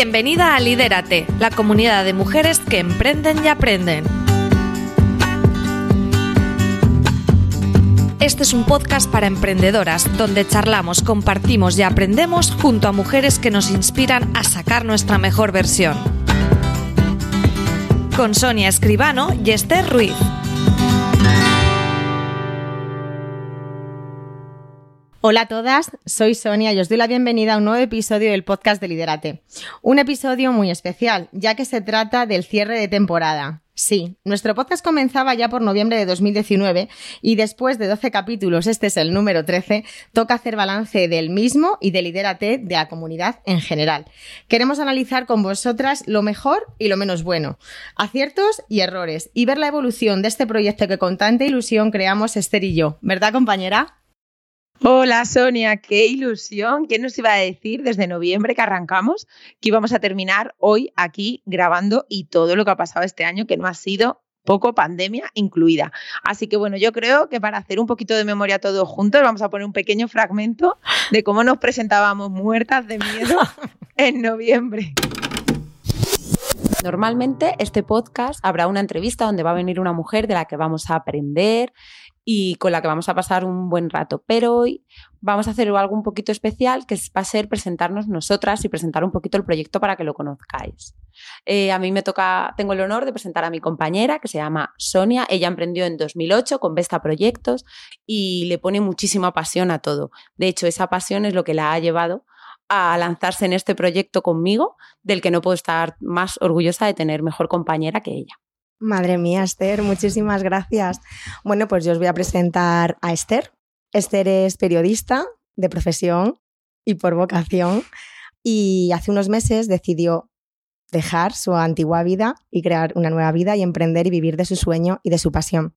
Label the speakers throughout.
Speaker 1: Bienvenida a Lidérate, la comunidad de mujeres que emprenden y aprenden. Este es un podcast para emprendedoras donde charlamos, compartimos y aprendemos junto a mujeres que nos inspiran a sacar nuestra mejor versión. Con Sonia Escribano y Esther Ruiz.
Speaker 2: Hola a todas, soy Sonia y os doy la bienvenida a un nuevo episodio del podcast de Liderate. Un episodio muy especial, ya que se trata del cierre de temporada. Sí, nuestro podcast comenzaba ya por noviembre de 2019 y después de 12 capítulos, este es el número 13, toca hacer balance del mismo y de Liderate de la comunidad en general. Queremos analizar con vosotras lo mejor y lo menos bueno, aciertos y errores y ver la evolución de este proyecto que con tanta ilusión creamos Esther y yo. ¿Verdad, compañera?
Speaker 3: Hola Sonia, qué ilusión. ¿Quién nos iba a decir desde noviembre que arrancamos que íbamos a terminar hoy aquí grabando y todo lo que ha pasado este año que no ha sido poco pandemia incluida. Así que bueno, yo creo que para hacer un poquito de memoria todos juntos vamos a poner un pequeño fragmento de cómo nos presentábamos muertas de miedo en noviembre.
Speaker 4: Normalmente este podcast habrá una entrevista donde va a venir una mujer de la que vamos a aprender y con la que vamos a pasar un buen rato. Pero hoy vamos a hacer algo un poquito especial, que va a ser presentarnos nosotras y presentar un poquito el proyecto para que lo conozcáis. Eh, a mí me toca, tengo el honor de presentar a mi compañera, que se llama Sonia. Ella emprendió en 2008 con Vesta Proyectos y le pone muchísima pasión a todo. De hecho, esa pasión es lo que la ha llevado a lanzarse en este proyecto conmigo, del que no puedo estar más orgullosa de tener mejor compañera que ella.
Speaker 2: Madre mía, Esther, muchísimas gracias. Bueno, pues yo os voy a presentar a Esther. Esther es periodista de profesión y por vocación y hace unos meses decidió dejar su antigua vida y crear una nueva vida y emprender y vivir de su sueño y de su pasión.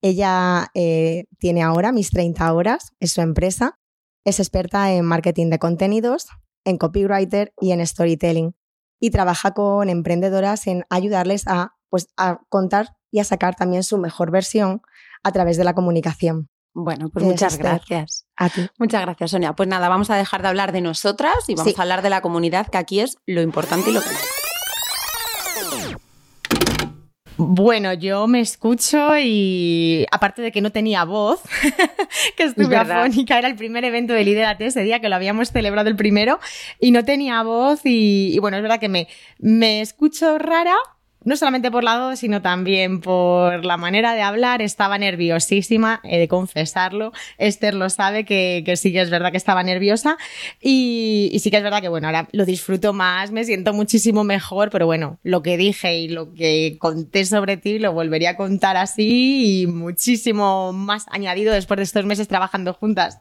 Speaker 2: Ella eh, tiene ahora mis 30 horas, es su empresa, es experta en marketing de contenidos, en copywriter y en storytelling y trabaja con emprendedoras en ayudarles a pues a contar y a sacar también su mejor versión a través de la comunicación.
Speaker 4: Bueno, pues muchas gracias.
Speaker 2: A ti.
Speaker 4: Muchas gracias, Sonia. Pues nada, vamos a dejar de hablar de nosotras y vamos a hablar de la comunidad, que aquí es lo importante y lo que
Speaker 2: Bueno, yo me escucho y aparte de que no tenía voz, que estuve afónica, era el primer evento de Liderate ese día que lo habíamos celebrado el primero y no tenía voz y, y bueno, es verdad que me, me escucho rara, no solamente por la voz, sino también por la manera de hablar. Estaba nerviosísima, he de confesarlo. Esther lo sabe que, sí que es verdad que estaba nerviosa. Y, sí que es verdad que, bueno, ahora lo disfruto más, me siento muchísimo mejor, pero bueno, lo que dije y lo que conté sobre ti lo volvería a contar así y muchísimo más añadido después de estos meses trabajando juntas.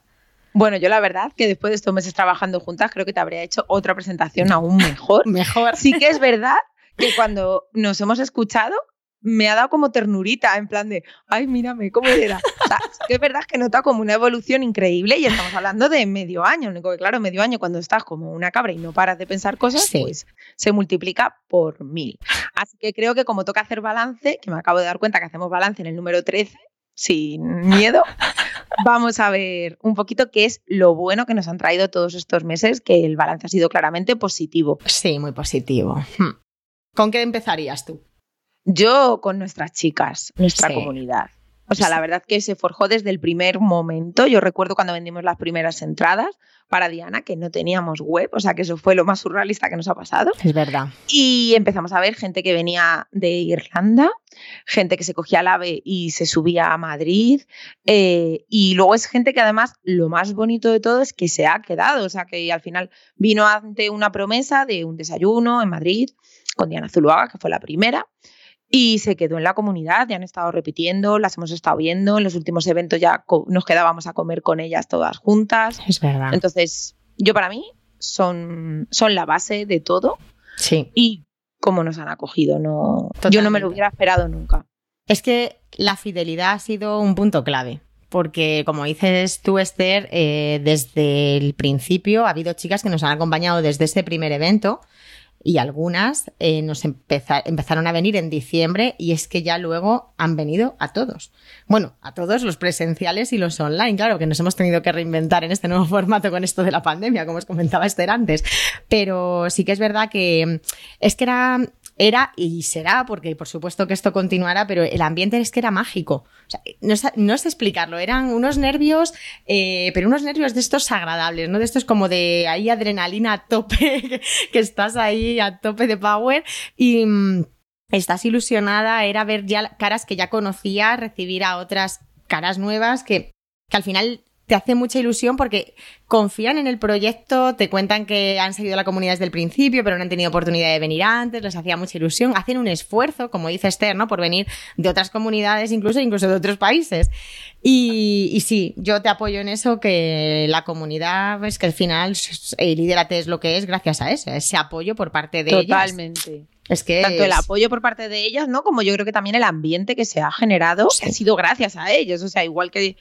Speaker 3: Bueno, yo la verdad que después de estos meses trabajando juntas creo que te habría hecho otra presentación aún mejor.
Speaker 2: mejor.
Speaker 3: Sí que es verdad que cuando nos hemos escuchado me ha dado como ternurita, en plan de, ay, mírame, ¿cómo era? O sea, que es verdad que nota como una evolución increíble y estamos hablando de medio año. Único que, claro, medio año cuando estás como una cabra y no paras de pensar cosas, pues se multiplica por mil. Así que creo que como toca hacer balance, que me acabo de dar cuenta que hacemos balance en el número 13, sin miedo, vamos a ver un poquito qué es lo bueno que nos han traído todos estos meses, que el balance ha sido claramente positivo.
Speaker 2: Sí, muy positivo. ¿Con qué empezarías tú?
Speaker 3: Yo con nuestras chicas, nuestra comunidad. O sea, la verdad que se forjó desde el primer momento. Yo recuerdo cuando vendimos las primeras entradas para Diana, que no teníamos web, o sea, que eso fue lo más surrealista que nos ha pasado.
Speaker 2: Es verdad.
Speaker 3: Y empezamos a ver gente que venía de Irlanda, gente que se cogía el ave y se subía a Madrid. Eh, y luego es gente que además lo más bonito de todo es que se ha quedado, o sea, que al final vino ante una promesa de un desayuno en Madrid con Diana Zuluaga, que fue la primera. Y se quedó en la comunidad, ya han estado repitiendo, las hemos estado viendo, en los últimos eventos ya nos quedábamos a comer con ellas todas juntas.
Speaker 2: Es verdad.
Speaker 3: Entonces, yo para mí son, son la base de todo.
Speaker 2: Sí.
Speaker 3: Y cómo nos han acogido, no, yo no me lo hubiera esperado nunca.
Speaker 2: Es que la fidelidad ha sido un punto clave porque como dices tú, Esther, eh, desde el principio ha habido chicas que nos han acompañado desde ese primer evento y algunas eh, nos empezaron a venir en diciembre y es que ya luego han venido a todos. Bueno, a todos los presenciales y los online, claro, que nos hemos tenido que reinventar en este nuevo formato con esto de la pandemia, como os comentaba Esther antes. Pero sí que es verdad que es que era era y será, porque por supuesto que esto continuará, pero el ambiente es que era mágico. no, sé, explicarlo, eran unos nervios, eh, pero unos nervios de estos agradables, ¿no? De estos como de ahí adrenalina a tope, que estás ahí a tope de power y mm, estás ilusionada, era ver ya caras que ya conocía, recibir a otras caras nuevas que, que al final te hace mucha ilusión porque confían en el proyecto, te cuentan que han seguido la comunidad desde el principio, pero no han tenido oportunidad de venir antes, les hacía mucha ilusión, hacen un esfuerzo, como dice Esther, ¿no? Por venir de otras comunidades, incluso, incluso de otros países. Y, y sí, yo te apoyo en eso, que la comunidad, es que al final, el Líderate es lo que es gracias a eso, ese apoyo por parte de
Speaker 3: ellos. Totalmente. Es que tanto el apoyo por parte de ellas, ¿no? Como yo creo que también el ambiente que se ha generado ha sido gracias a ellos. O sea, igual que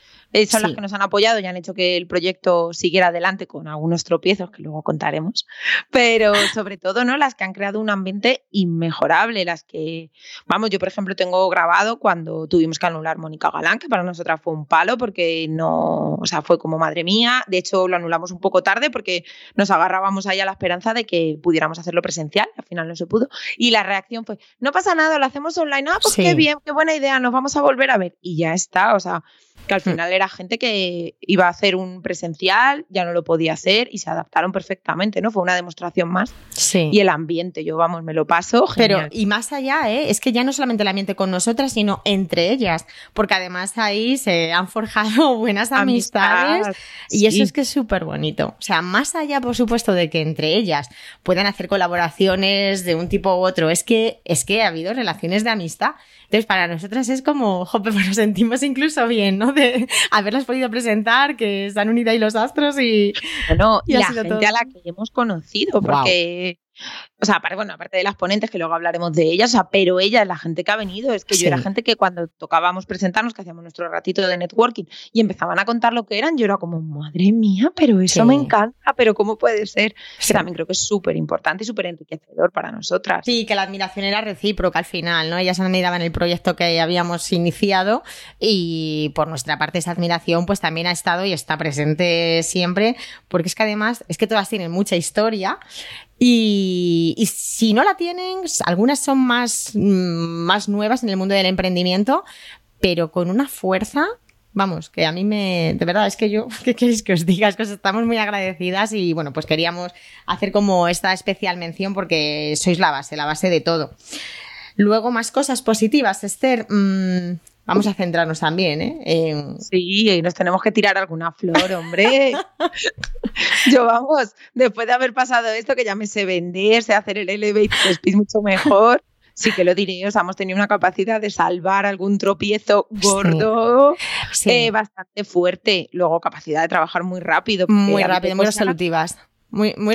Speaker 3: son las que nos han apoyado y han hecho que el proyecto siguiera adelante con algunos tropiezos que luego contaremos, pero sobre todo, ¿no? Las que han creado un ambiente inmejorable, las que, vamos, yo por ejemplo tengo grabado cuando tuvimos que anular Mónica Galán, que para nosotras fue un palo porque no, o sea, fue como madre mía. De hecho, lo anulamos un poco tarde porque nos agarrábamos ahí a la esperanza de que pudiéramos hacerlo presencial, al final no se pudo. Y la reacción fue, no pasa nada, lo hacemos online, ah, pues qué bien, qué buena idea, nos vamos a volver a ver. Y ya está, o sea, que al hmm. final era gente que iba a hacer un presencial, ya no lo podía hacer y se adaptaron perfectamente, ¿no? Fue una demostración más. Sí. Y el ambiente, yo vamos, me lo paso.
Speaker 2: Pero, y más allá, ¿eh? Es que ya no solamente el ambiente con nosotras, sino entre ellas, porque además ahí se han forjado buenas amistades y eso es que es súper bonito. O sea, más allá, por supuesto, de que entre ellas puedan hacer colaboraciones de un tipo u otro, es que, es que ha habido relaciones de amistad. Entonces, para nosotras es como, jope, pues nos sentimos incluso bien, ¿no? De haberlas podido presentar, que están unidas ahí los astros y.
Speaker 3: Bueno, y, la gente a la que hemos conocido, porque o sea, aparte, bueno, aparte de las ponentes, que luego hablaremos de ellas, o sea, pero ella es la gente que ha venido, es que yo era gente que cuando tocábamos presentarnos, que hacíamos nuestro ratito de networking y empezaban a contar lo que eran, yo era como, madre mía, pero eso me encanta, pero ¿cómo puede ser? Que también creo que es súper importante y súper enriquecedor para nosotras.
Speaker 2: Sí, que la admiración era recíproca al final, ¿no? Ellas admiraban el proyecto que habíamos iniciado y por nuestra parte esa admiración pues también ha estado y está presente siempre, porque es que además es que todas tienen mucha historia y, si no la tienen, algunas son más, mm, más nuevas en el mundo del emprendimiento, pero con una fuerza vamos, que a mí me, de verdad, es que yo, ¿qué queréis que os diga? Es que estamos muy agradecidas y bueno, pues queríamos hacer como esta especial mención porque sois la base, la base de todo. Luego, más cosas positivas, Esther. Mmm, Vamos a centrarnos también, ¿eh?
Speaker 3: Sí, y nos tenemos que tirar alguna flor, hombre. Yo vamos, después de haber pasado esto, que ya me sé vender, sé hacer el elevator speed mucho mejor, sí que lo diré, o sea, hemos tenido una capacidad de salvar algún tropiezo gordo eh, bastante fuerte. Luego, capacidad de trabajar muy rápido.
Speaker 2: Muy rápido, muy resolutivas. Muy, muy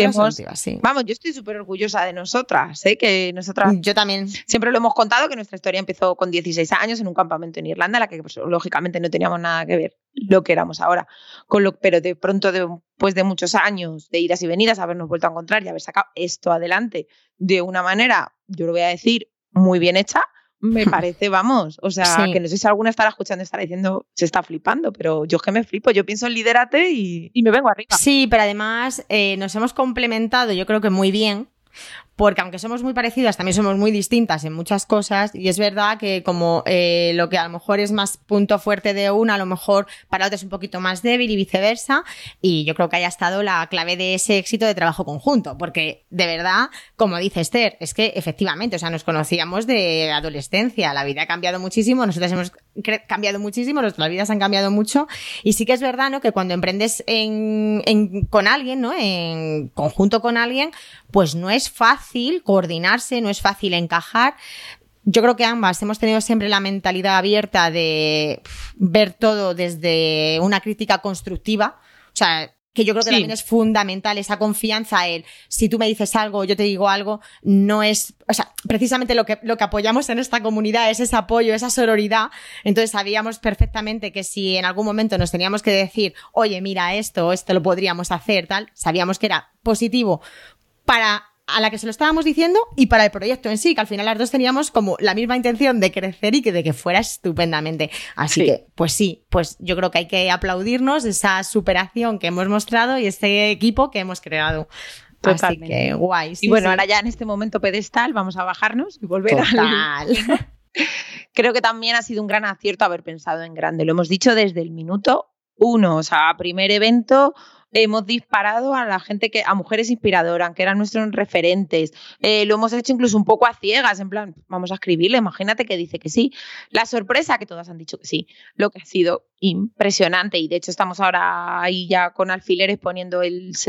Speaker 2: sí.
Speaker 3: Vamos, yo estoy súper orgullosa de nosotras, ¿eh? que nosotras...
Speaker 2: Yo también.
Speaker 3: Siempre lo hemos contado, que nuestra historia empezó con 16 años en un campamento en Irlanda, en la que pues, lógicamente no teníamos nada que ver lo que éramos ahora. Con lo, pero de pronto, después de muchos años de idas y venidas, habernos vuelto a encontrar y haber sacado esto adelante de una manera, yo lo voy a decir, muy bien hecha, me parece, vamos, o sea, que no sé si alguna estará escuchando estará diciendo, se está flipando, pero yo es que me flipo, yo pienso en lidérate y, y me vengo arriba.
Speaker 2: Sí, pero además eh, nos hemos complementado, yo creo que muy bien, porque aunque somos muy parecidas, también somos muy distintas en muchas cosas y es verdad que como eh, lo que a lo mejor es más punto fuerte de una, a lo mejor para otra es un poquito más débil y viceversa y yo creo que haya estado la clave de ese éxito de trabajo conjunto, porque de verdad, como dice Esther, es que efectivamente, o sea, nos conocíamos de adolescencia, la vida ha cambiado muchísimo, nosotras hemos cambiado muchísimo, nuestras vidas han cambiado mucho y sí que es verdad, ¿no? Que cuando emprendes en, en, con alguien, ¿no? En conjunto con alguien, pues no es fácil coordinarse, no es fácil encajar. Yo creo que ambas hemos tenido siempre la mentalidad abierta de ver todo desde una crítica constructiva. O sea, que yo creo que también es fundamental esa confianza, el si tú me dices algo, yo te digo algo, no es, o sea, precisamente lo que, lo que apoyamos en esta comunidad es ese apoyo, esa sororidad. Entonces sabíamos perfectamente que si en algún momento nos teníamos que decir, oye, mira esto, esto lo podríamos hacer, tal, sabíamos que era positivo para a la que se lo estábamos diciendo y para el proyecto en sí, que al final las dos teníamos como la misma intención de crecer y que de que fuera estupendamente. Así que, pues sí, pues yo creo que hay que aplaudirnos esa superación que hemos mostrado y este equipo que hemos creado. Así que guay.
Speaker 3: y bueno, ahora ya en este momento pedestal vamos a bajarnos y volver a Creo que también ha sido un gran acierto haber pensado en grande. Lo hemos dicho desde el minuto uno, o sea, primer evento, hemos disparado a la gente que, a mujeres inspiradoras, que eran nuestros referentes. Eh, lo hemos hecho incluso un poco a ciegas, en plan, vamos a escribirle, imagínate que dice que sí. La sorpresa que todas han dicho que sí, lo que ha sido impresionante. Y de hecho, estamos ahora ahí ya con alfileres poniendo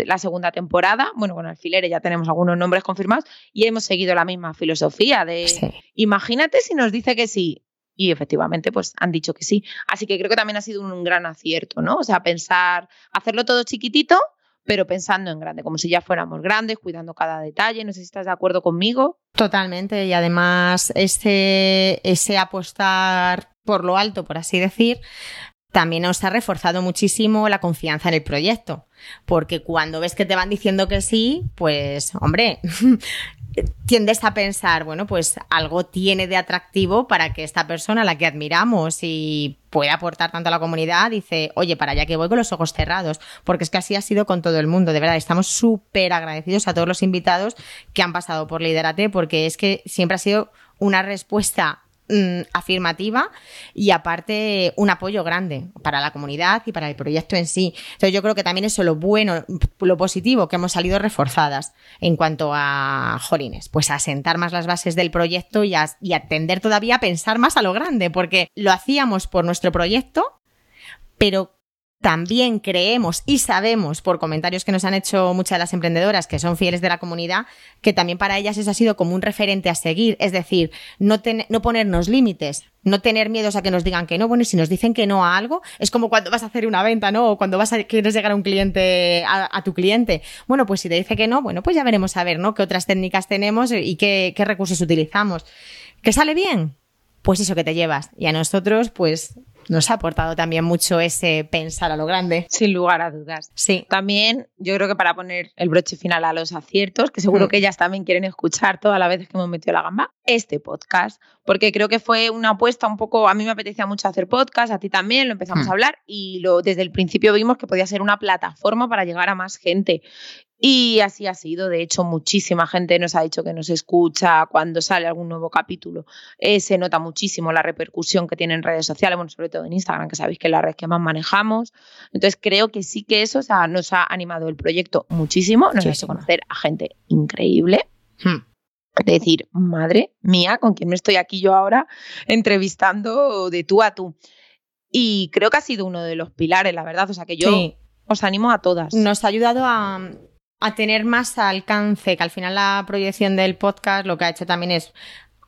Speaker 3: la segunda temporada. Bueno, con alfileres ya tenemos algunos nombres confirmados y hemos seguido la misma filosofía de imagínate si nos dice que sí y efectivamente pues han dicho que sí. Así que creo que también ha sido un, gran acierto, ¿no? O sea, pensar, hacerlo todo chiquitito, pero pensando en grande, como si ya fuéramos grandes, cuidando cada detalle. No sé si estás de acuerdo conmigo.
Speaker 2: Totalmente, y además ese, ese apostar por lo alto, por así decir, también nos ha reforzado muchísimo la confianza en el proyecto. Porque cuando ves que te van diciendo que sí, pues, hombre, tiendes a pensar, bueno, pues algo tiene de atractivo para que esta persona, la que admiramos y puede aportar tanto a la comunidad, dice, oye, para allá que voy con los ojos cerrados, porque es que así ha sido con todo el mundo, de verdad, estamos súper agradecidos a todos los invitados que han pasado por Liderate, porque es que siempre ha sido una respuesta Mm, afirmativa y aparte un apoyo grande para la comunidad y para el proyecto en sí. Entonces yo creo que también eso lo bueno, lo positivo, que hemos salido reforzadas en cuanto a Jolines, pues a sentar más las bases del proyecto y a, y todavía a pensar más a lo grande, porque lo hacíamos por nuestro proyecto, pero también creemos y sabemos por comentarios que nos han hecho muchas de las emprendedoras que son fieles de la comunidad, que también para ellas eso ha sido como un referente a seguir. Es decir, no, no ponernos límites, no tener miedos a que nos digan que no. Bueno, y si nos dicen que no a algo, es como cuando vas a hacer una venta, ¿no? O cuando vas a, quieres llegar a un cliente, a, tu cliente. Bueno, pues si te dice que no, bueno, pues ya veremos a ver, ¿no? Qué otras técnicas tenemos y qué, qué recursos utilizamos. ¿Que sale bien? Pues eso que te llevas. Y a nosotros, pues nos ha aportado también mucho ese pensar a lo grande.
Speaker 3: Sin lugar a dudas.
Speaker 2: Sí.
Speaker 3: También yo creo que para poner el broche final a los aciertos, que seguro mm. que ellas también quieren escuchar todas las veces que hemos metido la gamba, este podcast, porque creo que fue una apuesta un poco, a mí me apetecía mucho hacer podcast, a ti también, lo empezamos mm. a hablar y lo, desde el principio vimos que podía ser una plataforma para llegar a más gente. Y así ha sido. De hecho, muchísima gente nos ha dicho que nos escucha cuando sale algún nuevo capítulo. Eh, se nota muchísimo la repercusión que tiene en redes sociales, bueno, sobre todo en Instagram, que sabéis que es la red que más manejamos. Entonces, creo que sí que eso nos ha animado el proyecto muchísimo. Nos ha hecho conocer a gente increíble. Hmm. Es decir, madre mía, con quién me estoy aquí yo ahora entrevistando de tú a tú. Y creo que ha sido uno de los pilares, la verdad. O sea, que yo os animo a todas.
Speaker 2: Nos ha ayudado a a tener más alcance, que al final la proyección del podcast lo que ha hecho también es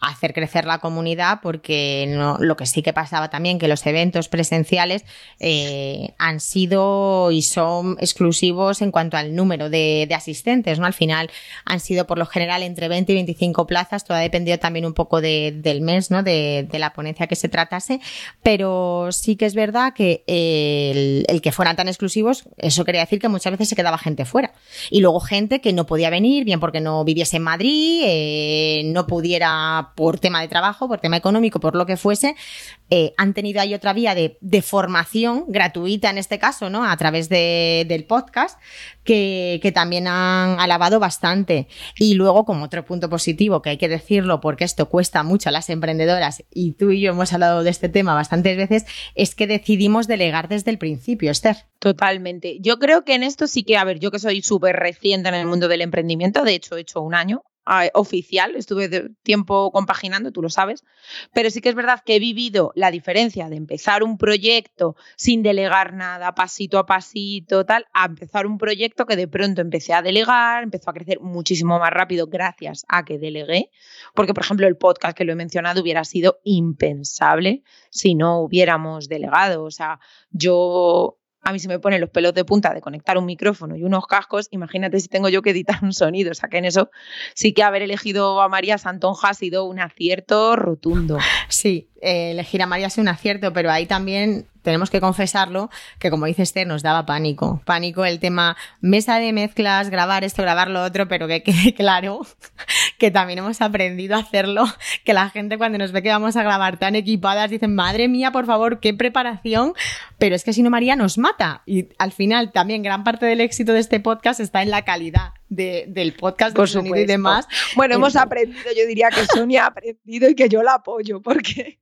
Speaker 2: hacer crecer la comunidad porque no, lo que sí que pasaba también que los eventos presenciales eh, han sido y son exclusivos en cuanto al número de, asistentes, ¿no? Al final han sido por lo general entre 20 y 25 plazas, todo ha dependido también un poco del mes, ¿no? De, la ponencia que se tratase, pero sí que es verdad que el, que fueran tan exclusivos, eso quería decir que muchas veces se quedaba gente fuera. Y luego gente que no podía venir, bien porque no viviese en Madrid, eh, no pudiera por tema de trabajo, por tema económico, por lo que fuese, eh, han tenido ahí otra vía de, formación gratuita en este caso, ¿no? A través del podcast, que, también han alabado bastante. Y luego, como otro punto positivo, que hay que decirlo porque esto cuesta mucho a las emprendedoras, y tú y yo hemos hablado de este tema bastantes veces, es que decidimos delegar desde el principio, Esther.
Speaker 3: Totalmente. Yo creo que en esto sí que, a ver, yo que soy súper reciente en el mundo del emprendimiento, de hecho he hecho un año oficial, estuve de tiempo compaginando, tú lo sabes, pero sí que es verdad que he vivido la diferencia de empezar un proyecto sin delegar nada, pasito a pasito, tal, a empezar un proyecto que de pronto empecé a delegar, empezó a crecer muchísimo más rápido gracias a que delegué, porque por ejemplo el podcast que lo he mencionado hubiera sido impensable si no hubiéramos delegado, o sea, yo a mí se me ponen los pelos de punta de conectar un micrófono y unos cascos, imagínate si tengo yo que editar un sonido, o sea que en eso sí que haber elegido a María Santonja ha sido un acierto rotundo.
Speaker 2: Sí, eh, elegir a María ha sido un acierto, pero ahí también tenemos que confesarlo, que como dice Esther, nos daba pánico. Pánico el tema mesa de mezclas, grabar esto, grabar lo otro, pero que quede claro que también hemos aprendido a hacerlo, que la gente cuando nos ve que vamos a grabar tan equipadas dicen, madre mía, por favor, qué preparación, pero es que si no María nos mata. Y al final también gran parte del éxito de este podcast está en la calidad del podcast,
Speaker 3: por
Speaker 2: sonido y demás.
Speaker 3: Bueno, hemos aprendido, yo diría que Sonia ha aprendido y que yo la apoyo, porque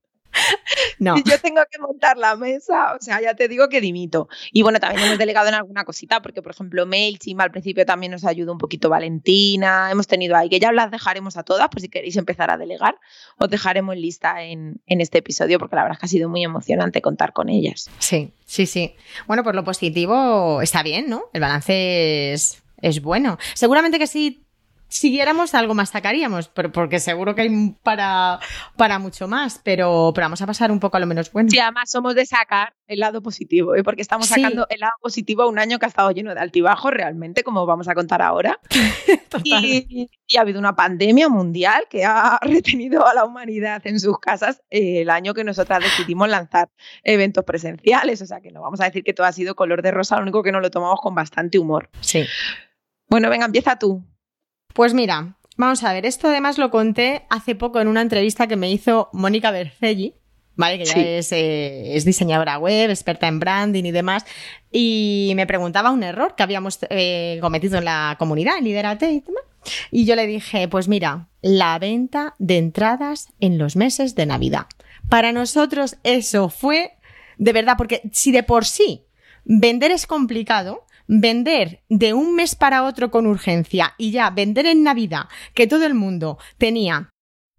Speaker 3: no. Si yo tengo que montar la mesa, o sea, ya te digo que dimito. Y bueno, también hemos delegado en alguna cosita, porque por ejemplo, MailChimp al principio también nos ayudó un poquito Valentina. Hemos tenido ahí, que ya las dejaremos a todas, pues si queréis empezar a delegar, os dejaremos lista en, en este episodio, porque la verdad es que ha sido muy emocionante contar con ellas.
Speaker 2: Sí, sí, sí. Bueno, pues lo positivo está bien, ¿no? El balance es, es bueno. Seguramente que sí siguiéramos, algo más sacaríamos, pero porque seguro que hay para, para mucho más, pero, pero vamos a pasar un poco a lo menos bueno.
Speaker 3: Sí, además somos de sacar el lado positivo, ¿eh? porque estamos sacando el lado positivo a un año que ha estado lleno de altibajos realmente, como vamos a contar ahora. y, y, ha habido una pandemia mundial que ha retenido a la humanidad en sus casas eh, el año que nosotras decidimos lanzar eventos presenciales, o sea que no vamos a decir que todo ha sido color de rosa, lo único que nos lo tomamos con bastante humor.
Speaker 2: Sí.
Speaker 3: Bueno, venga, empieza tú.
Speaker 2: Pues mira, vamos a ver, esto además lo conté hace poco en una entrevista que me hizo Mónica Bercelli, ¿vale? Que ya eh, es, diseñadora web, experta en branding y demás, y me preguntaba un error que habíamos eh, cometido en la comunidad, en Liderate y demás. Y yo le dije, pues mira, la venta de entradas en los meses de Navidad. Para nosotros eso fue de verdad, porque si de por sí vender es complicado, vender de un mes para otro con urgencia y ya vender en Navidad, que todo el mundo tenía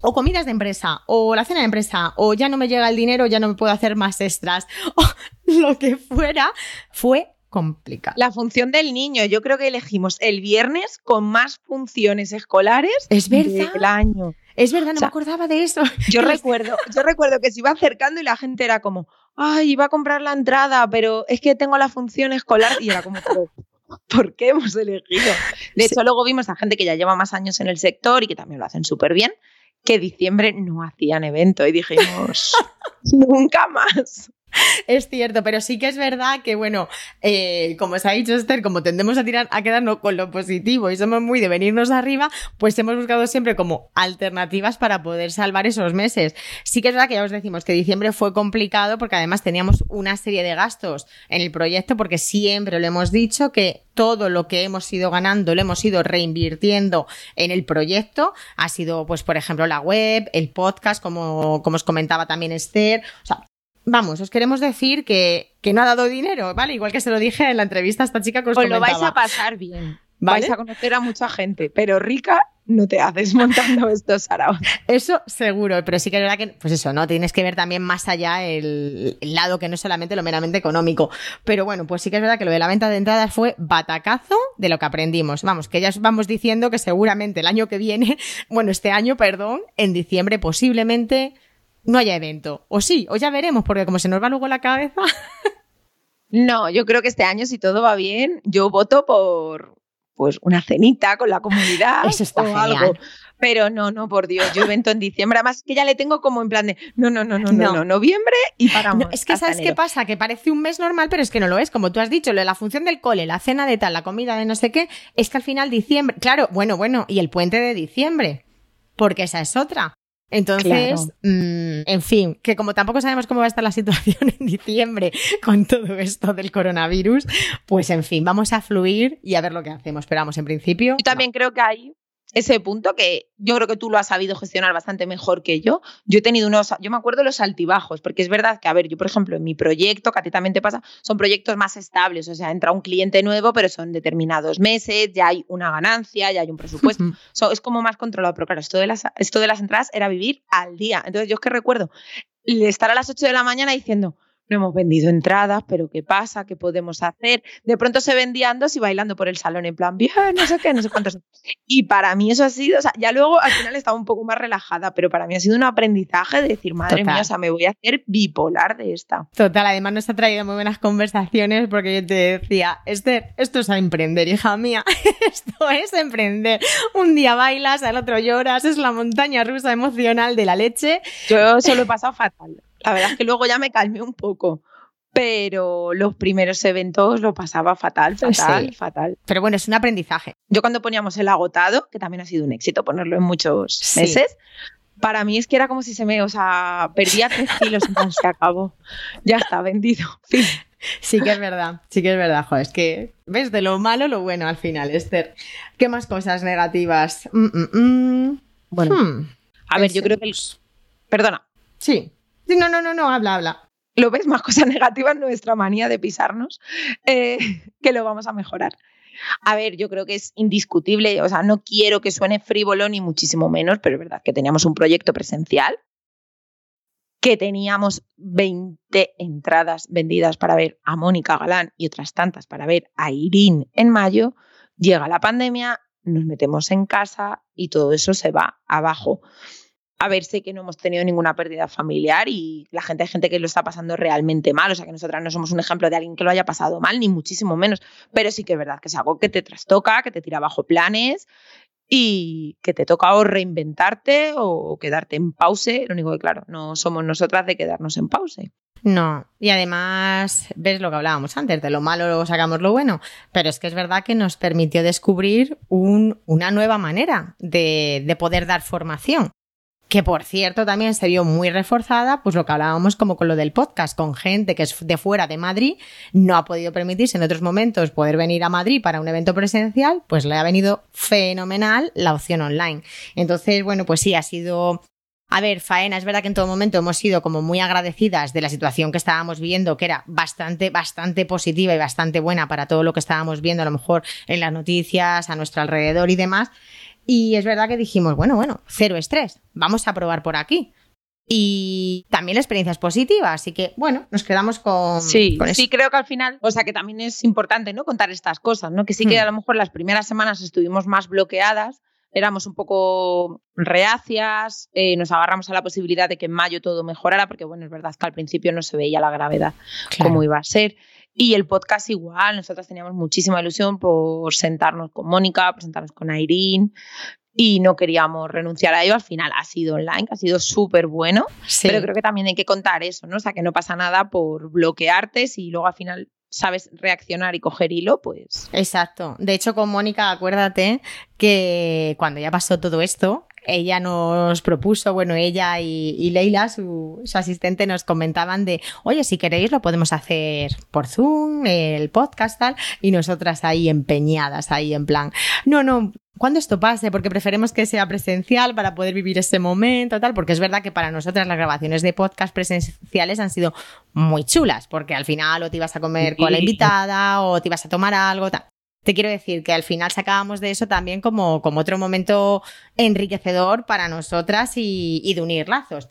Speaker 2: o comidas de empresa, o la cena de empresa, o ya no me llega el dinero, ya no me puedo hacer más extras, o lo que fuera, fue complicado.
Speaker 3: La función del niño, yo creo que elegimos el viernes con más funciones escolares
Speaker 2: es verdad.
Speaker 3: del año.
Speaker 2: Es verdad, no me acordaba de eso.
Speaker 3: Yo recuerdo, yo recuerdo que se iba acercando y la gente era como, ay, iba a comprar la entrada, pero es que tengo la función escolar y era como, ¿por qué hemos elegido? De hecho, luego vimos a gente que ya lleva más años en el sector y que también lo hacen súper bien, que diciembre no hacían evento y dijimos, nunca más.
Speaker 2: Es cierto, pero sí que es verdad que, bueno, eh, como os ha dicho Esther, como tendemos a tirar, a quedarnos con lo positivo y somos muy de venirnos arriba, pues hemos buscado siempre como alternativas para poder salvar esos meses. Sí que es verdad que ya os decimos que diciembre fue complicado porque además teníamos una serie de gastos en el proyecto porque siempre lo hemos dicho que todo lo que hemos ido ganando lo hemos ido reinvirtiendo en el proyecto. Ha sido, pues, por ejemplo, la web, el podcast, como, como os comentaba también Esther. Vamos, os queremos decir que, que no ha dado dinero, ¿vale? Igual que se lo dije en la entrevista a esta chica que os,
Speaker 3: os lo vais a pasar bien. Vais a conocer a mucha gente, pero rica no te haces montando estos saraos.
Speaker 2: Eso seguro, pero sí que es verdad que, pues eso, ¿no? Tienes que ver también más allá el, el, lado que no es solamente lo meramente económico. Pero bueno, pues sí que es verdad que lo de la venta de entradas fue batacazo de lo que aprendimos. Vamos, que ya os vamos diciendo que seguramente el año que viene, bueno, este año, perdón, en diciembre posiblemente no haya evento. O sí, o ya veremos, porque como se nos va luego la cabeza.
Speaker 3: no, yo creo que este año, si todo va bien, yo voto por pues una cenita con la comunidad
Speaker 2: Eso está
Speaker 3: o algo. Pero no, no, por Dios, yo evento en diciembre, además que ya le tengo como en plan de no, no, no, no, no, no noviembre y paramos.
Speaker 2: es que sabes qué pasa, que parece un mes normal, pero es que no lo es, como tú has dicho, lo de la función del cole, la cena de tal, la comida de no sé qué, es que al final diciembre, claro, bueno, bueno, y el puente de diciembre, porque esa es otra. Entonces, mmm, en fin, que como tampoco sabemos cómo va a estar la situación en diciembre con todo esto del coronavirus, pues en fin, vamos a fluir y a ver lo que hacemos. Pero vamos, en principio.
Speaker 3: Yo también no. creo que hay ese punto que yo creo que tú lo has sabido gestionar bastante mejor que yo. Yo he tenido unos, yo me acuerdo los altibajos, porque es verdad que, a ver, yo por ejemplo, en mi proyecto, que a ti también te pasa, son proyectos más estables, o sea, entra un cliente nuevo, pero son determinados meses, ya hay una ganancia, ya hay un presupuesto, so, es como más controlado, pero claro, esto de, las, esto de las entradas era vivir al día. Entonces yo es que recuerdo estar a las 8 de la mañana diciendo, no hemos vendido entradas, pero ¿qué pasa? ¿Qué podemos hacer? De pronto se vendían dos y bailando por el salón en plan, bien, no sé qué, no sé cuántos. Y para mí eso ha sido, o sea, ya luego al final estaba un poco más relajada, pero para mí ha sido un aprendizaje de decir, madre mía, o sea, me voy a hacer bipolar de esta.
Speaker 2: Total, además nos ha traído muy buenas conversaciones porque yo te decía, Esther, esto es a emprender, hija mía, esto es emprender. Un día bailas, al otro lloras, es la montaña rusa emocional de la leche.
Speaker 3: Yo eso lo he pasado fatal. La verdad es que luego ya me calmé un poco. Pero los primeros eventos lo pasaba fatal, fatal, fatal.
Speaker 2: Pero bueno, es un aprendizaje.
Speaker 3: Yo cuando poníamos el agotado, que también ha sido un éxito ponerlo en muchos meses, para mí es que era como si se me, o sea, perdía tres kilos y se acabó. Ya está, vendido.
Speaker 2: Sí que es verdad, sí que es verdad, joder, es que ves de lo malo lo bueno al final, Esther. ¿Qué más cosas negativas? Mm, mm, mm.
Speaker 3: Bueno, hmm. a ver, yo creo que... Perdona.
Speaker 2: Sí, Sí, no, no, no, no, habla, habla.
Speaker 3: Lo ves más cosas negativas, nuestra manía de pisarnos, eh, que lo vamos a mejorar. A ver, yo creo que es indiscutible, o sea, no quiero que suene frívolo ni muchísimo menos, pero es verdad que teníamos un proyecto presencial, que teníamos 20 entradas vendidas para ver a Mónica Galán y otras tantas para ver a Irín en mayo, llega la pandemia, nos metemos en casa y todo eso se va abajo a ver, sé que no hemos tenido ninguna pérdida familiar y la gente, hay gente que lo está pasando realmente mal, o sea que nosotras no somos un ejemplo de alguien que lo haya pasado mal, ni muchísimo menos, pero sí que es verdad que es algo que te trastoca, que te tira bajo planes y que te toca o reinventarte o quedarte en pause, lo único que claro, no somos nosotras de quedarnos en pause.
Speaker 2: No, y además, ves lo que hablábamos antes, de lo malo sacamos lo bueno, pero es que es verdad que nos permitió descubrir una nueva manera de poder dar formación que por cierto también se vio muy reforzada, pues lo que hablábamos como con lo del podcast, con gente que es de fuera de Madrid, no ha podido permitirse en otros momentos poder venir a Madrid para un evento presencial, pues le ha venido fenomenal la opción online. Entonces, bueno, pues sí, ha sido a ver, Faena, es verdad que en todo momento hemos sido como muy agradecidas de la situación que estábamos viendo, que era bastante, bastante positiva y bastante buena para todo lo que estábamos viendo, a lo mejor en las noticias, a nuestro alrededor y demás. Y es verdad que dijimos, bueno, bueno, cero estrés, vamos a probar por aquí. Y también la experiencia es positiva, así que bueno, nos quedamos con.
Speaker 3: Sí, sí, creo que al final, o sea que también es importante, ¿no? Contar estas cosas, ¿no? Que sí que hmm. a lo mejor las primeras semanas estuvimos más bloqueadas, éramos un poco reacias, eh, nos agarramos a la posibilidad de que en mayo todo mejorara, porque bueno, es verdad que al principio no se veía la gravedad como iba a ser. Y el podcast igual, nosotras teníamos muchísima ilusión por sentarnos con Mónica, presentarnos con Irene y no queríamos renunciar a ello. Al final ha sido online, ha sido súper bueno, pero creo que también hay que contar eso, ¿no? O sea, que no pasa nada por bloquearte si luego al final sabes reaccionar y coger hilo, pues.
Speaker 2: Exacto. De hecho, con Mónica, acuérdate que cuando ya pasó todo esto, ella nos propuso, bueno, ella y, Leila, su, asistente, nos comentaban de, oye, si queréis lo podemos hacer por Zoom, el podcast tal, y nosotras ahí empeñadas, ahí en plan, no, no, cuando esto pase, porque preferimos que sea presencial para poder vivir ese momento, tal, porque es verdad que para nosotras las grabaciones de podcast presenciales han sido muy chulas, porque al final o te ibas a comer con la invitada o te ibas a tomar algo, tal te quiero decir que al final sacábamos de eso también como, otro momento enriquecedor para nosotras y, y de unir lazos.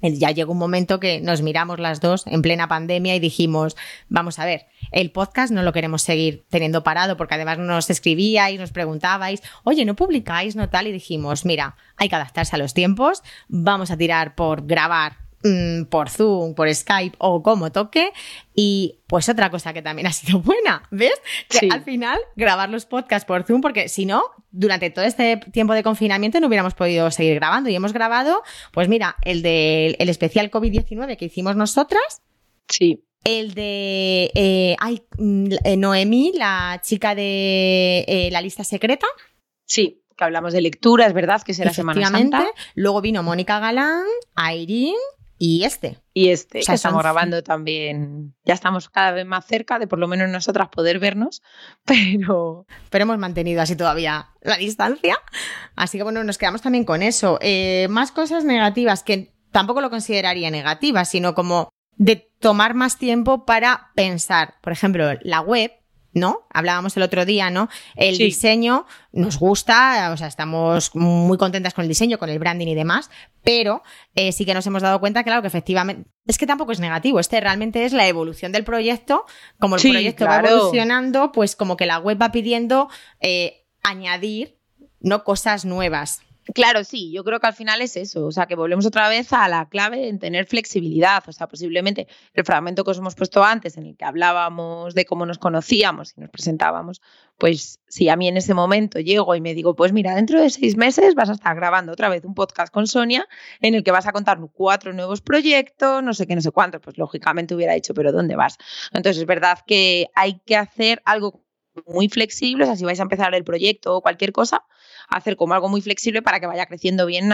Speaker 2: Ya llegó un momento que nos miramos las dos en plena pandemia y dijimos, vamos a ver, el podcast no lo queremos seguir teniendo parado porque además nos escribíais, nos preguntabais, oye, ¿no publicáis, no tal? Y dijimos, mira, hay que adaptarse a los tiempos, vamos a tirar por grabar Mm, por Zoom, por Skype o como toque. Y pues otra cosa que también ha sido buena, ¿ves? Que al final grabar los podcasts por Zoom, porque si no, durante todo este tiempo de confinamiento no hubiéramos podido seguir grabando. Y hemos grabado, pues mira, el del el especial COVID-19 que hicimos nosotras.
Speaker 3: Sí.
Speaker 2: El de eh, mm, eh, Noemí, la chica de eh, la lista secreta.
Speaker 3: Sí, que hablamos de lectura, es verdad, que será Semana Santa.
Speaker 2: Luego vino Mónica Galán, Irene y este.
Speaker 3: Y este, que estamos grabando también. Ya estamos cada vez más cerca de por lo menos nosotras poder vernos, pero...
Speaker 2: Pero hemos mantenido así todavía la distancia. Así que bueno, nos quedamos también con eso. Eh, más cosas negativas que tampoco lo consideraría negativas, sino como de tomar más tiempo para pensar. Por ejemplo, la web ¿no? Hablábamos el otro día, ¿no? El diseño nos gusta, o sea, estamos muy contentas con el diseño, con el branding y demás, pero eh, sí que nos hemos dado cuenta, claro, que efectivamente, es que tampoco es negativo, este realmente es la evolución del proyecto, como el proyecto va evolucionando, pues como que la web va pidiendo eh, añadir, ¿no? Cosas nuevas.
Speaker 3: Claro, sí, yo creo que al final es eso, o sea, que volvemos otra vez a la clave en tener flexibilidad, o sea, posiblemente el fragmento que os hemos puesto antes, en el que hablábamos de cómo nos conocíamos y nos presentábamos, pues si a mí en ese momento llego y me digo, pues mira, dentro de seis meses vas a estar grabando otra vez un podcast con Sonia en el que vas a contar cuatro nuevos proyectos, no sé qué, no sé cuántos, pues lógicamente hubiera dicho, pero ¿dónde vas? Entonces es verdad que hay que hacer algo muy flexible, o sea, si vais a empezar el proyecto o cualquier cosa, hacer como algo muy flexible para que vaya creciendo bien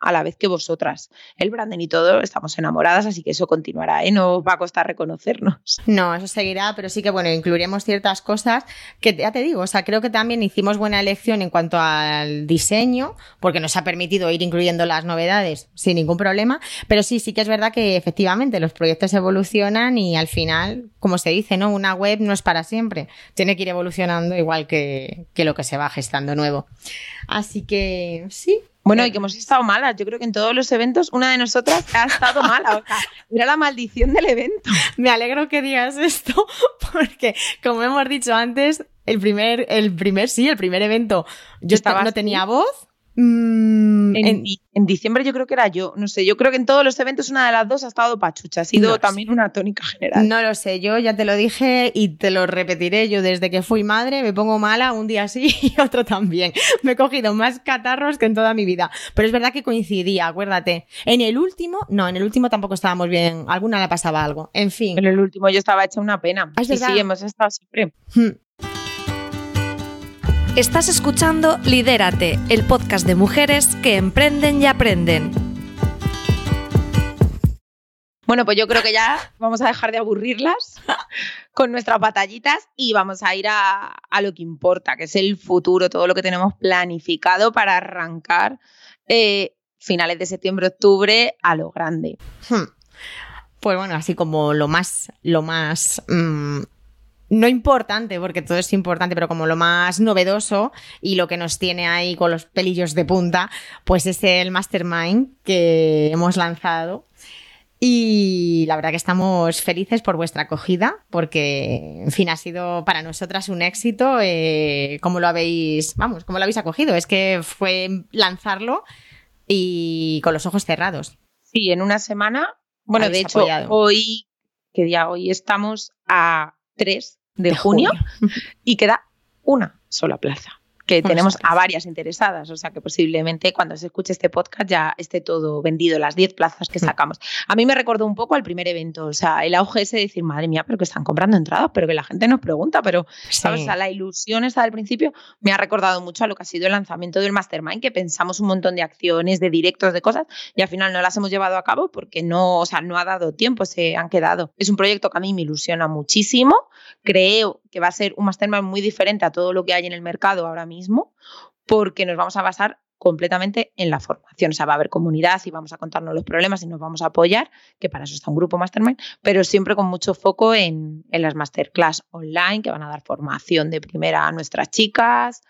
Speaker 3: a la vez que vosotras. El branding y todo, estamos enamoradas, así que eso continuará, ¿eh? No va a costar reconocernos.
Speaker 2: No, eso seguirá, pero sí que, bueno, incluiremos ciertas cosas que ya te digo, o sea, creo que también hicimos buena elección en cuanto al diseño, porque nos ha permitido ir incluyendo las novedades sin ningún problema, pero sí, sí que es verdad que efectivamente los proyectos evolucionan y al final, como se dice, ¿no? Una web no es para siempre, tiene que ir evolucionando igual que, que lo que se va gestando nuevo. Así que sí,
Speaker 3: bueno, y que hemos estado malas. Yo creo que en todos los eventos una de nosotras ha estado mala. O sea, era la maldición del evento.
Speaker 2: Me alegro que digas esto, porque como hemos dicho antes, el primer, el primer, sí, el primer evento, yo estaba, no tenía voz
Speaker 3: Mm, en, diciembre yo creo que era yo, no sé, yo creo que en todos los eventos una de las dos ha estado pachucha, ha sido también una tónica general.
Speaker 2: No lo sé, yo ya te lo dije y te lo repetiré, yo desde que fui madre me pongo mala un día sí y otro también. Me he cogido más catarros que en toda mi vida, pero es verdad que coincidía, acuérdate. En el último, no, en el último tampoco estábamos bien, alguna le pasaba algo, en fin.
Speaker 3: En el último yo estaba hecha una pena.
Speaker 2: Ah,
Speaker 3: sí, sí, hemos estado siempre.
Speaker 1: Hmm. Estás escuchando Lidérate, el podcast de mujeres que emprenden y aprenden.
Speaker 3: Bueno, pues yo creo que ya vamos a dejar de aburrirlas con nuestras batallitas y vamos a ir a, lo que importa, que es el futuro, todo lo que tenemos planificado para arrancar eh, finales de septiembre, octubre a lo grande. Hmm.
Speaker 2: Pues bueno, así como lo más, lo más mm, no importante, porque todo es importante, pero como lo más novedoso y lo que nos tiene ahí con los pelillos de punta, pues es el Mastermind que hemos lanzado. Y la verdad que estamos felices por vuestra acogida, porque, en fin, ha sido para nosotras un éxito. Eh, como lo habéis, vamos, como lo habéis acogido? Es que fue lanzarlo y con los ojos cerrados.
Speaker 3: Sí, en una semana. Bueno, de hecho, hoy, ¿qué día? Hoy estamos a tres de, junio, y queda una sola plaza que tenemos a varias interesadas, o sea que posiblemente cuando se escuche este podcast ya esté todo vendido, las 10 plazas que mm. sacamos. A mí me recordó un poco al primer evento, o sea, el auge ese de decir, madre mía, pero que están comprando entradas, pero que la gente nos pregunta, pero, ¿sabes? la ilusión esa del principio me ha recordado mucho a lo que ha sido el lanzamiento del Mastermind, que pensamos un montón de acciones, de directos, de cosas, y al final no las hemos llevado a cabo porque no, o sea, no ha dado tiempo, se han quedado. Es un proyecto que a mí me ilusiona muchísimo, creo que va a ser un Mastermind muy diferente a todo lo que hay en el mercado ahora mismo porque nos vamos a basar completamente en la formación. O sea, va a haber comunidad y vamos a contarnos los problemas y nos vamos a apoyar, que para eso está un grupo Mastermind, pero siempre con mucho foco en, las masterclass online que van a dar formación de primera a nuestras chicas,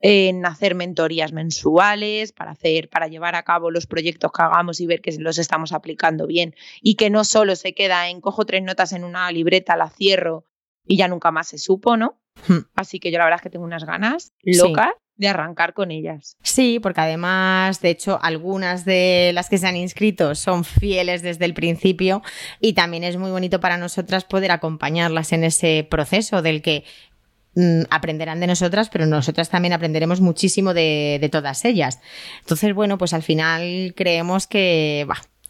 Speaker 3: en hacer mentorías mensuales para hacer, para llevar a cabo los proyectos que hagamos y ver que los estamos aplicando bien y que no solo se queda en cojo tres notas en una libreta, la cierro y ya nunca más se supo, ¿no? Hmm. Así que yo la verdad es que tengo unas ganas locas de arrancar con ellas.
Speaker 2: Sí, porque además, de hecho, algunas de las que se han inscrito son fieles desde el principio y también es muy bonito para nosotras poder acompañarlas en ese proceso del que mm, aprenderán de nosotras, pero nosotras también aprenderemos muchísimo de, todas ellas. Entonces, bueno, pues al final creemos que,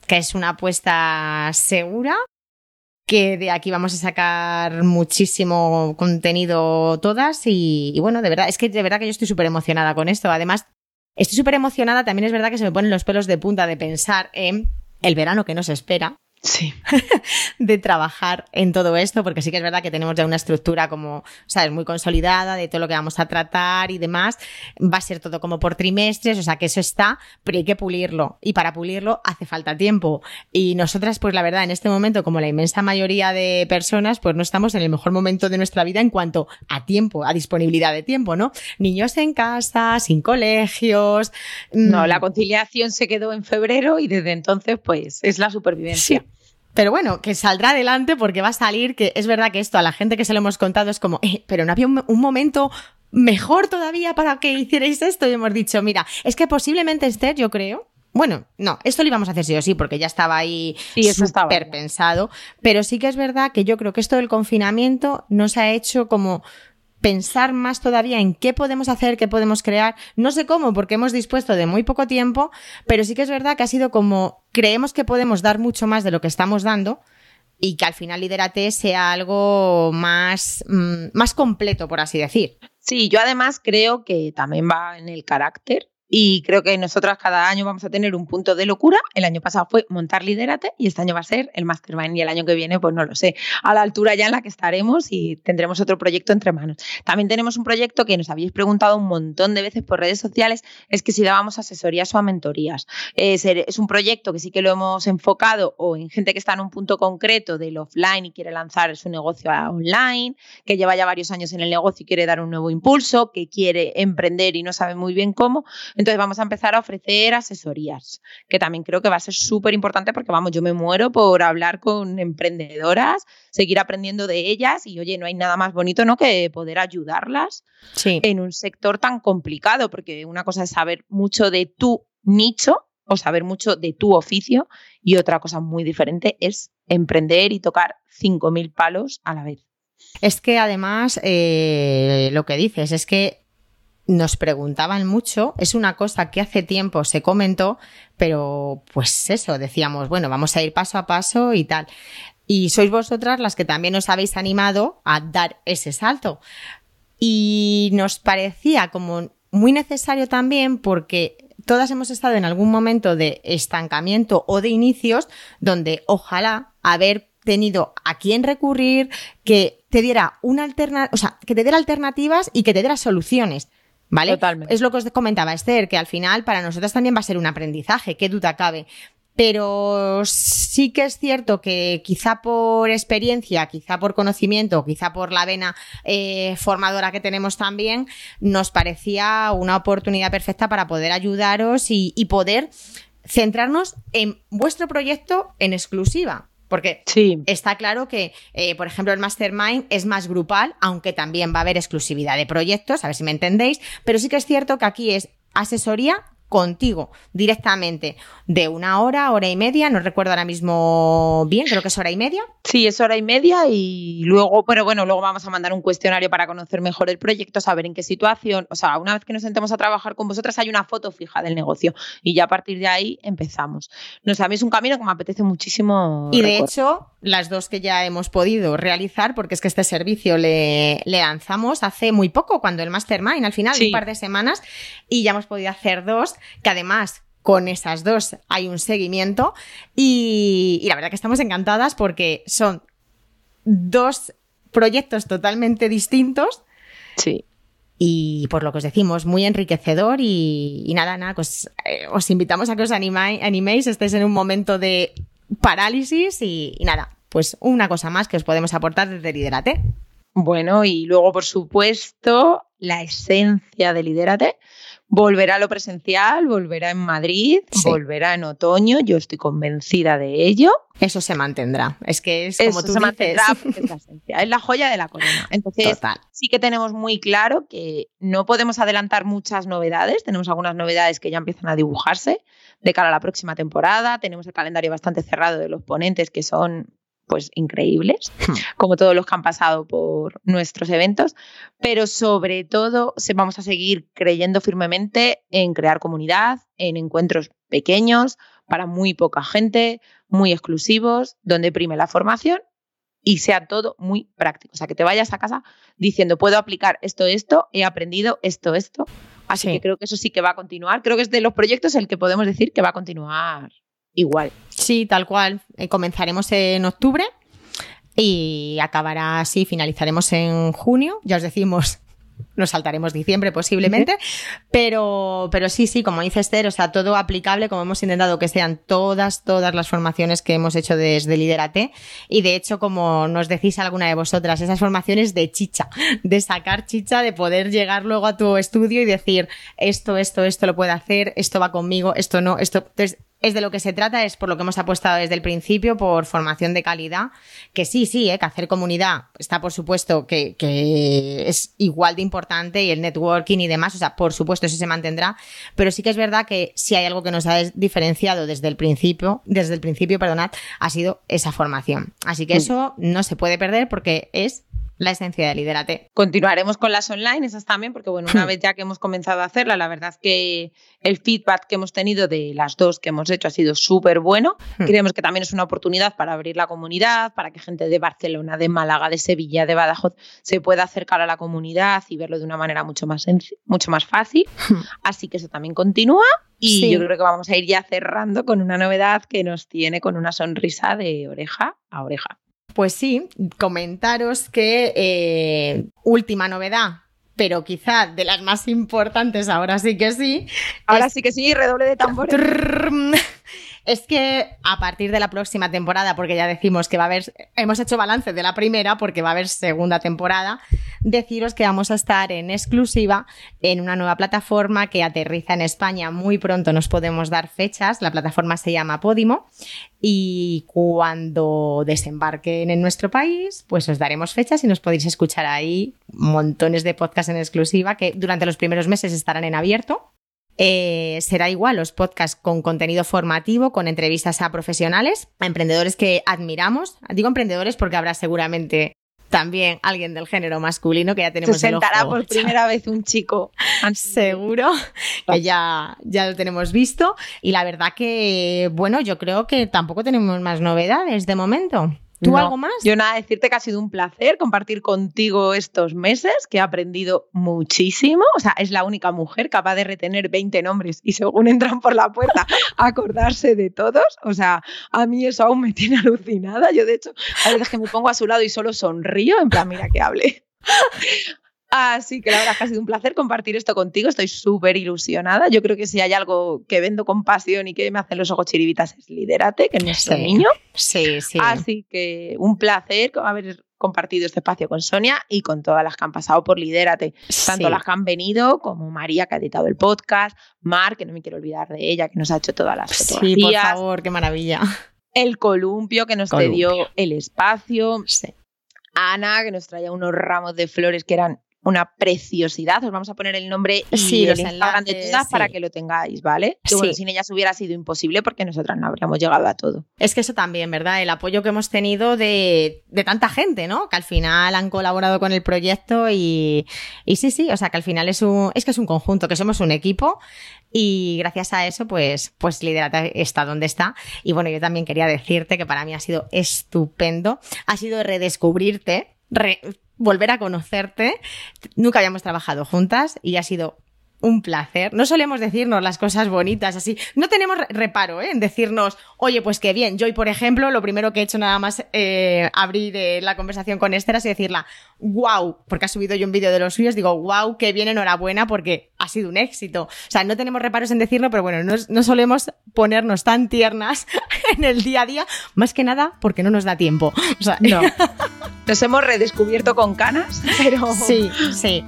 Speaker 2: que es una apuesta segura que de aquí vamos a sacar muchísimo contenido todas y, bueno, de verdad, es que de verdad que yo estoy súper emocionada con esto. Además, estoy súper emocionada, también es verdad que se me ponen los pelos de punta de pensar en el verano que nos espera. Sí. de trabajar en todo esto, porque sí que es verdad que tenemos ya una estructura como, sabes, muy consolidada de todo lo que vamos a tratar y demás. Va a ser todo como por trimestres, o sea que eso está, pero hay que pulirlo. Y para pulirlo hace falta tiempo. Y nosotras, pues la verdad, en este momento, como la inmensa mayoría de personas, pues no estamos en el mejor momento de nuestra vida en cuanto a tiempo, a disponibilidad de tiempo, ¿no? Niños en casa, sin colegios.
Speaker 3: No, mm. la conciliación se quedó en febrero y desde entonces, pues, es la supervivencia.
Speaker 2: Pero bueno, que saldrá adelante porque va a salir, que es verdad que esto a la gente que se lo hemos contado es como, eh, pero no había un, momento mejor todavía para que hicierais esto y hemos dicho, mira, es que posiblemente Esther, yo creo, bueno, no, esto lo íbamos a hacer sí o sí, porque ya estaba ahí súper pensado. Pero sí que es verdad que yo creo que esto del confinamiento nos ha hecho como pensar más todavía en qué podemos hacer, qué podemos crear. No sé cómo, porque hemos dispuesto de muy poco tiempo, pero sí que es verdad que ha sido como creemos que podemos dar mucho más de lo que estamos dando y que al final Liderate sea algo más, mm, más completo, por así decir.
Speaker 3: Sí, yo además creo que también va en el carácter y creo que nosotras cada año vamos a tener un punto de locura. El año pasado fue montar Lidérate y este año va a ser el Mastermind. Y el año que viene, pues no lo sé, a la altura ya en la que estaremos y tendremos otro proyecto entre manos. También tenemos un proyecto que nos habéis preguntado un montón de veces por redes sociales, es que si dábamos asesorías o a mentorías. Es, es un proyecto que sí que lo hemos enfocado o en gente que está en un punto concreto del offline y quiere lanzar su negocio online, que lleva ya varios años en el negocio y quiere dar un nuevo impulso, que quiere emprender y no sabe muy bien cómo. Entonces vamos a empezar a ofrecer asesorías, que también creo que va a ser súper importante porque, vamos, yo me muero por hablar con emprendedoras, seguir aprendiendo de ellas y, oye, no hay nada más bonito, ¿no? Que poder ayudarlas en un sector tan complicado, porque una cosa es saber mucho de tu nicho o saber mucho de tu oficio y otra cosa muy diferente es emprender y tocar 5.000 palos a la vez.
Speaker 2: Es que además eh, lo que dices es que nos preguntaban mucho, es una cosa que hace tiempo se comentó, pero pues eso, decíamos, bueno, vamos a ir paso a paso y tal. Y sois vosotras las que también os habéis animado a dar ese salto. Y nos parecía como muy necesario también porque todas hemos estado en algún momento de estancamiento o de inicios donde ojalá haber tenido a quién recurrir, que te diera una alternativa, o sea, que te diera alternativas y que te diera soluciones. ¿Vale?
Speaker 3: Totalmente.
Speaker 2: Es lo que os comentaba Esther, que al final para nosotras también va a ser un aprendizaje, qué duda cabe. Pero sí que es cierto que quizá por experiencia, quizá por conocimiento, quizá por la vena eh, formadora que tenemos también, nos parecía una oportunidad perfecta para poder ayudaros y poder centrarnos en vuestro proyecto en exclusiva. Porque está claro que, eh, por ejemplo, el Mastermind es más grupal, aunque también va a haber exclusividad de proyectos, a ver si me entendéis, pero sí que es cierto que aquí es asesoría contigo directamente de una hora, hora y media, no recuerdo ahora mismo bien, creo que es hora y media.
Speaker 3: Sí, es hora y media y luego, pero bueno, luego vamos a mandar un cuestionario para conocer mejor el proyecto, saber en qué situación, o sea, una vez que nos sentemos a trabajar con vosotras hay una foto fija del negocio y ya a partir de ahí empezamos. Nos a un camino que me apetece muchísimo.
Speaker 2: Y de hecho, las dos que ya hemos podido realizar, porque es que este servicio le, lanzamos hace muy poco, cuando el Mastermind, al final, un par de semanas, y ya hemos podido hacer dos que además con esas dos hay un seguimiento y, la verdad que estamos encantadas porque son dos proyectos totalmente distintos.
Speaker 3: Sí.
Speaker 2: Y por lo que os decimos, muy enriquecedor y, nada, nada, pues eh, os invitamos a que os animéis, estéis en un momento de parálisis y, y, nada, pues una cosa más que os podemos aportar desde Liderate.
Speaker 3: Bueno, y luego, por supuesto, la esencia de Liderate Volverá a lo presencial, volverá en Madrid, volverá en otoño, yo estoy convencida de ello.
Speaker 2: Eso se mantendrá. Es que es como Eso tú se mantendrá
Speaker 3: es la esencia, es la joya de la corona. Entonces, sí que tenemos muy claro que no podemos adelantar muchas novedades, tenemos algunas novedades que ya empiezan a dibujarse de cara a la próxima temporada, tenemos el calendario bastante cerrado de los ponentes que son pues increíbles, hmm. como todos los que han pasado por nuestros eventos, pero sobre todo vamos a seguir creyendo firmemente en crear comunidad, en encuentros pequeños, para muy poca gente, muy exclusivos, donde prime la formación y sea todo muy práctico. O sea, que te vayas a casa diciendo, puedo aplicar esto, esto, he aprendido esto, esto. Así que creo que eso sí que va a continuar. Creo que es de los proyectos el que podemos decir que va a continuar igual.
Speaker 2: Sí, tal cual. Eh, comenzaremos en octubre y acabará así, finalizaremos en junio. Ya os decimos nos saltaremos diciembre posiblemente, pero, pero sí, sí, como dice Esther, o sea, todo aplicable, como hemos intentado que sean todas, todas las formaciones que hemos hecho desde Liderate y de hecho, como nos decís alguna de vosotras, esas formaciones de chicha, de sacar chicha, de poder llegar luego a tu estudio y decir esto, esto, esto lo puedo hacer, esto va conmigo, esto no, esto, entonces, es de lo que se trata, es por lo que hemos apostado desde el principio, por formación de calidad, que sí, sí, ¿eh? que hacer comunidad está por supuesto que, que, es igual de importante y el networking y demás, o sea, por supuesto eso se mantendrá, pero sí que es verdad que si hay algo que nos ha diferenciado desde el principio, desde el principio, perdonad, ha sido esa formación. Así que mm. eso no se puede perder porque es la esencia de Liderate.
Speaker 3: Continuaremos con las online, esas también, porque bueno, una vez ya que hemos comenzado a hacerla, la verdad es que el feedback que hemos tenido de las dos que hemos hecho ha sido súper bueno. Hmm. Creemos que también es una oportunidad para abrir la comunidad, para que gente de Barcelona, de Málaga, de Sevilla, de Badajoz se pueda acercar a la comunidad y verlo de una manera mucho más, mucho más fácil. Hmm. Así que eso también continúa. Y yo creo que vamos a ir ya cerrando con una novedad que nos tiene con una sonrisa de oreja a oreja.
Speaker 2: Pues sí, comentaros que eh, última novedad, pero quizá de las más importantes, ahora sí que sí.
Speaker 3: Ahora sí que sí, redoble de tambores.
Speaker 2: Es que a partir de la próxima temporada, porque ya decimos que va a haber, hemos hecho balance de la primera porque va a haber segunda temporada, deciros que vamos a estar en exclusiva en una nueva plataforma que aterriza en España muy pronto, nos podemos dar fechas, la plataforma se llama Podimo y cuando desembarquen en nuestro país, pues os daremos fechas y nos podéis escuchar ahí montones de podcasts en exclusiva que durante los primeros meses estarán en abierto eh, será igual los podcasts con contenido formativo, con entrevistas a profesionales, a emprendedores que admiramos. Digo emprendedores porque habrá seguramente también alguien del género masculino que ya tenemos.
Speaker 3: Se sentará por primera vez un chico.
Speaker 2: Seguro que ya, ya lo tenemos visto. Y la verdad que, bueno, yo creo que tampoco tenemos más novedades de momento. ¿Tú algo más?
Speaker 3: Yo nada, decirte que ha sido un placer compartir contigo estos meses, que he aprendido muchísimo. O sea, es la única mujer capaz de retener 20 nombres y según entran por la puerta, acordarse de todos. O sea, a mí eso aún me tiene alucinada. Yo, de hecho, a veces que me pongo a su lado y solo sonrío, en plan, mira que hable. Así que la verdad que ha sido un placer compartir esto contigo. Estoy súper ilusionada. Yo creo que si hay algo que vendo con pasión y que me hacen los ojos chiribitas es Liderate, que es nuestro niño.
Speaker 2: Sí, sí.
Speaker 3: Así que un placer haber compartido este espacio con Sonia y con todas las que han pasado por Lidérate. Tanto las que han venido como María, que ha editado el podcast, Mar, que no me quiero olvidar de ella, que nos ha hecho todas las fotografías.
Speaker 2: Sí, por favor, qué maravilla.
Speaker 3: El columpio, que nos cedió el espacio. Ana, que nos traía unos ramos de flores que eran una preciosidad. Os vamos a poner el nombre y sí, el Instagram de todas para que lo tengáis, ¿vale? Que bueno, sin ellas hubiera sido imposible porque nosotras no habríamos llegado a todo.
Speaker 2: Es que eso también, ¿verdad? El apoyo que hemos tenido de, tanta gente, ¿no? Que al final han colaborado con el proyecto y, y sí, sí, o sea que al final es un, es que es un conjunto, que somos un equipo y gracias a eso, pues, pues Liderata está donde está. Y bueno, yo también quería decirte que para mí ha sido estupendo, ha sido redescubrirte, volver a conocerte. Nunca habíamos trabajado juntas y ha sido un placer. No solemos decirnos las cosas bonitas así. No tenemos reparo ¿eh? en decirnos, oye, pues qué bien. Yo hoy, por ejemplo, lo primero que he hecho nada más eh, abrir eh, la conversación con Esther y decirla, wow, porque ha subido yo un vídeo de los suyos, digo, wow, qué bien, enhorabuena, porque ha sido un éxito. O sea, no tenemos reparos en decirlo, pero bueno, no, no solemos ponernos tan tiernas en el día a día, más que nada porque no nos da tiempo. O sea,
Speaker 3: no. Nos hemos redescubierto con canas, pero...
Speaker 2: Sí, sí.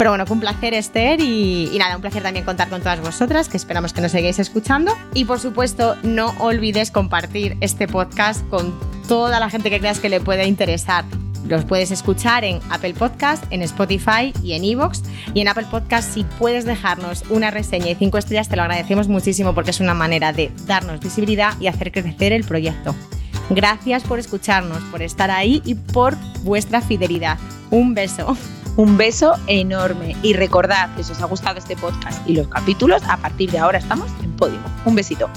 Speaker 2: Pero bueno, fue un placer Esther y, nada, un placer también contar con todas vosotras, que esperamos que nos sigáis escuchando. Y por supuesto, no olvides compartir este podcast con toda la gente que creas que le pueda interesar. Los puedes escuchar en Apple Podcast, en Spotify y en Evox. Y en Apple Podcast, si puedes dejarnos una reseña y cinco estrellas, te lo agradecemos muchísimo porque es una manera de darnos visibilidad y hacer crecer el proyecto. Gracias por escucharnos, por estar ahí y por vuestra fidelidad. Un beso.
Speaker 3: Un beso enorme y recordad que si os ha gustado este podcast y los capítulos, a partir de ahora estamos en Podimo. Un besito.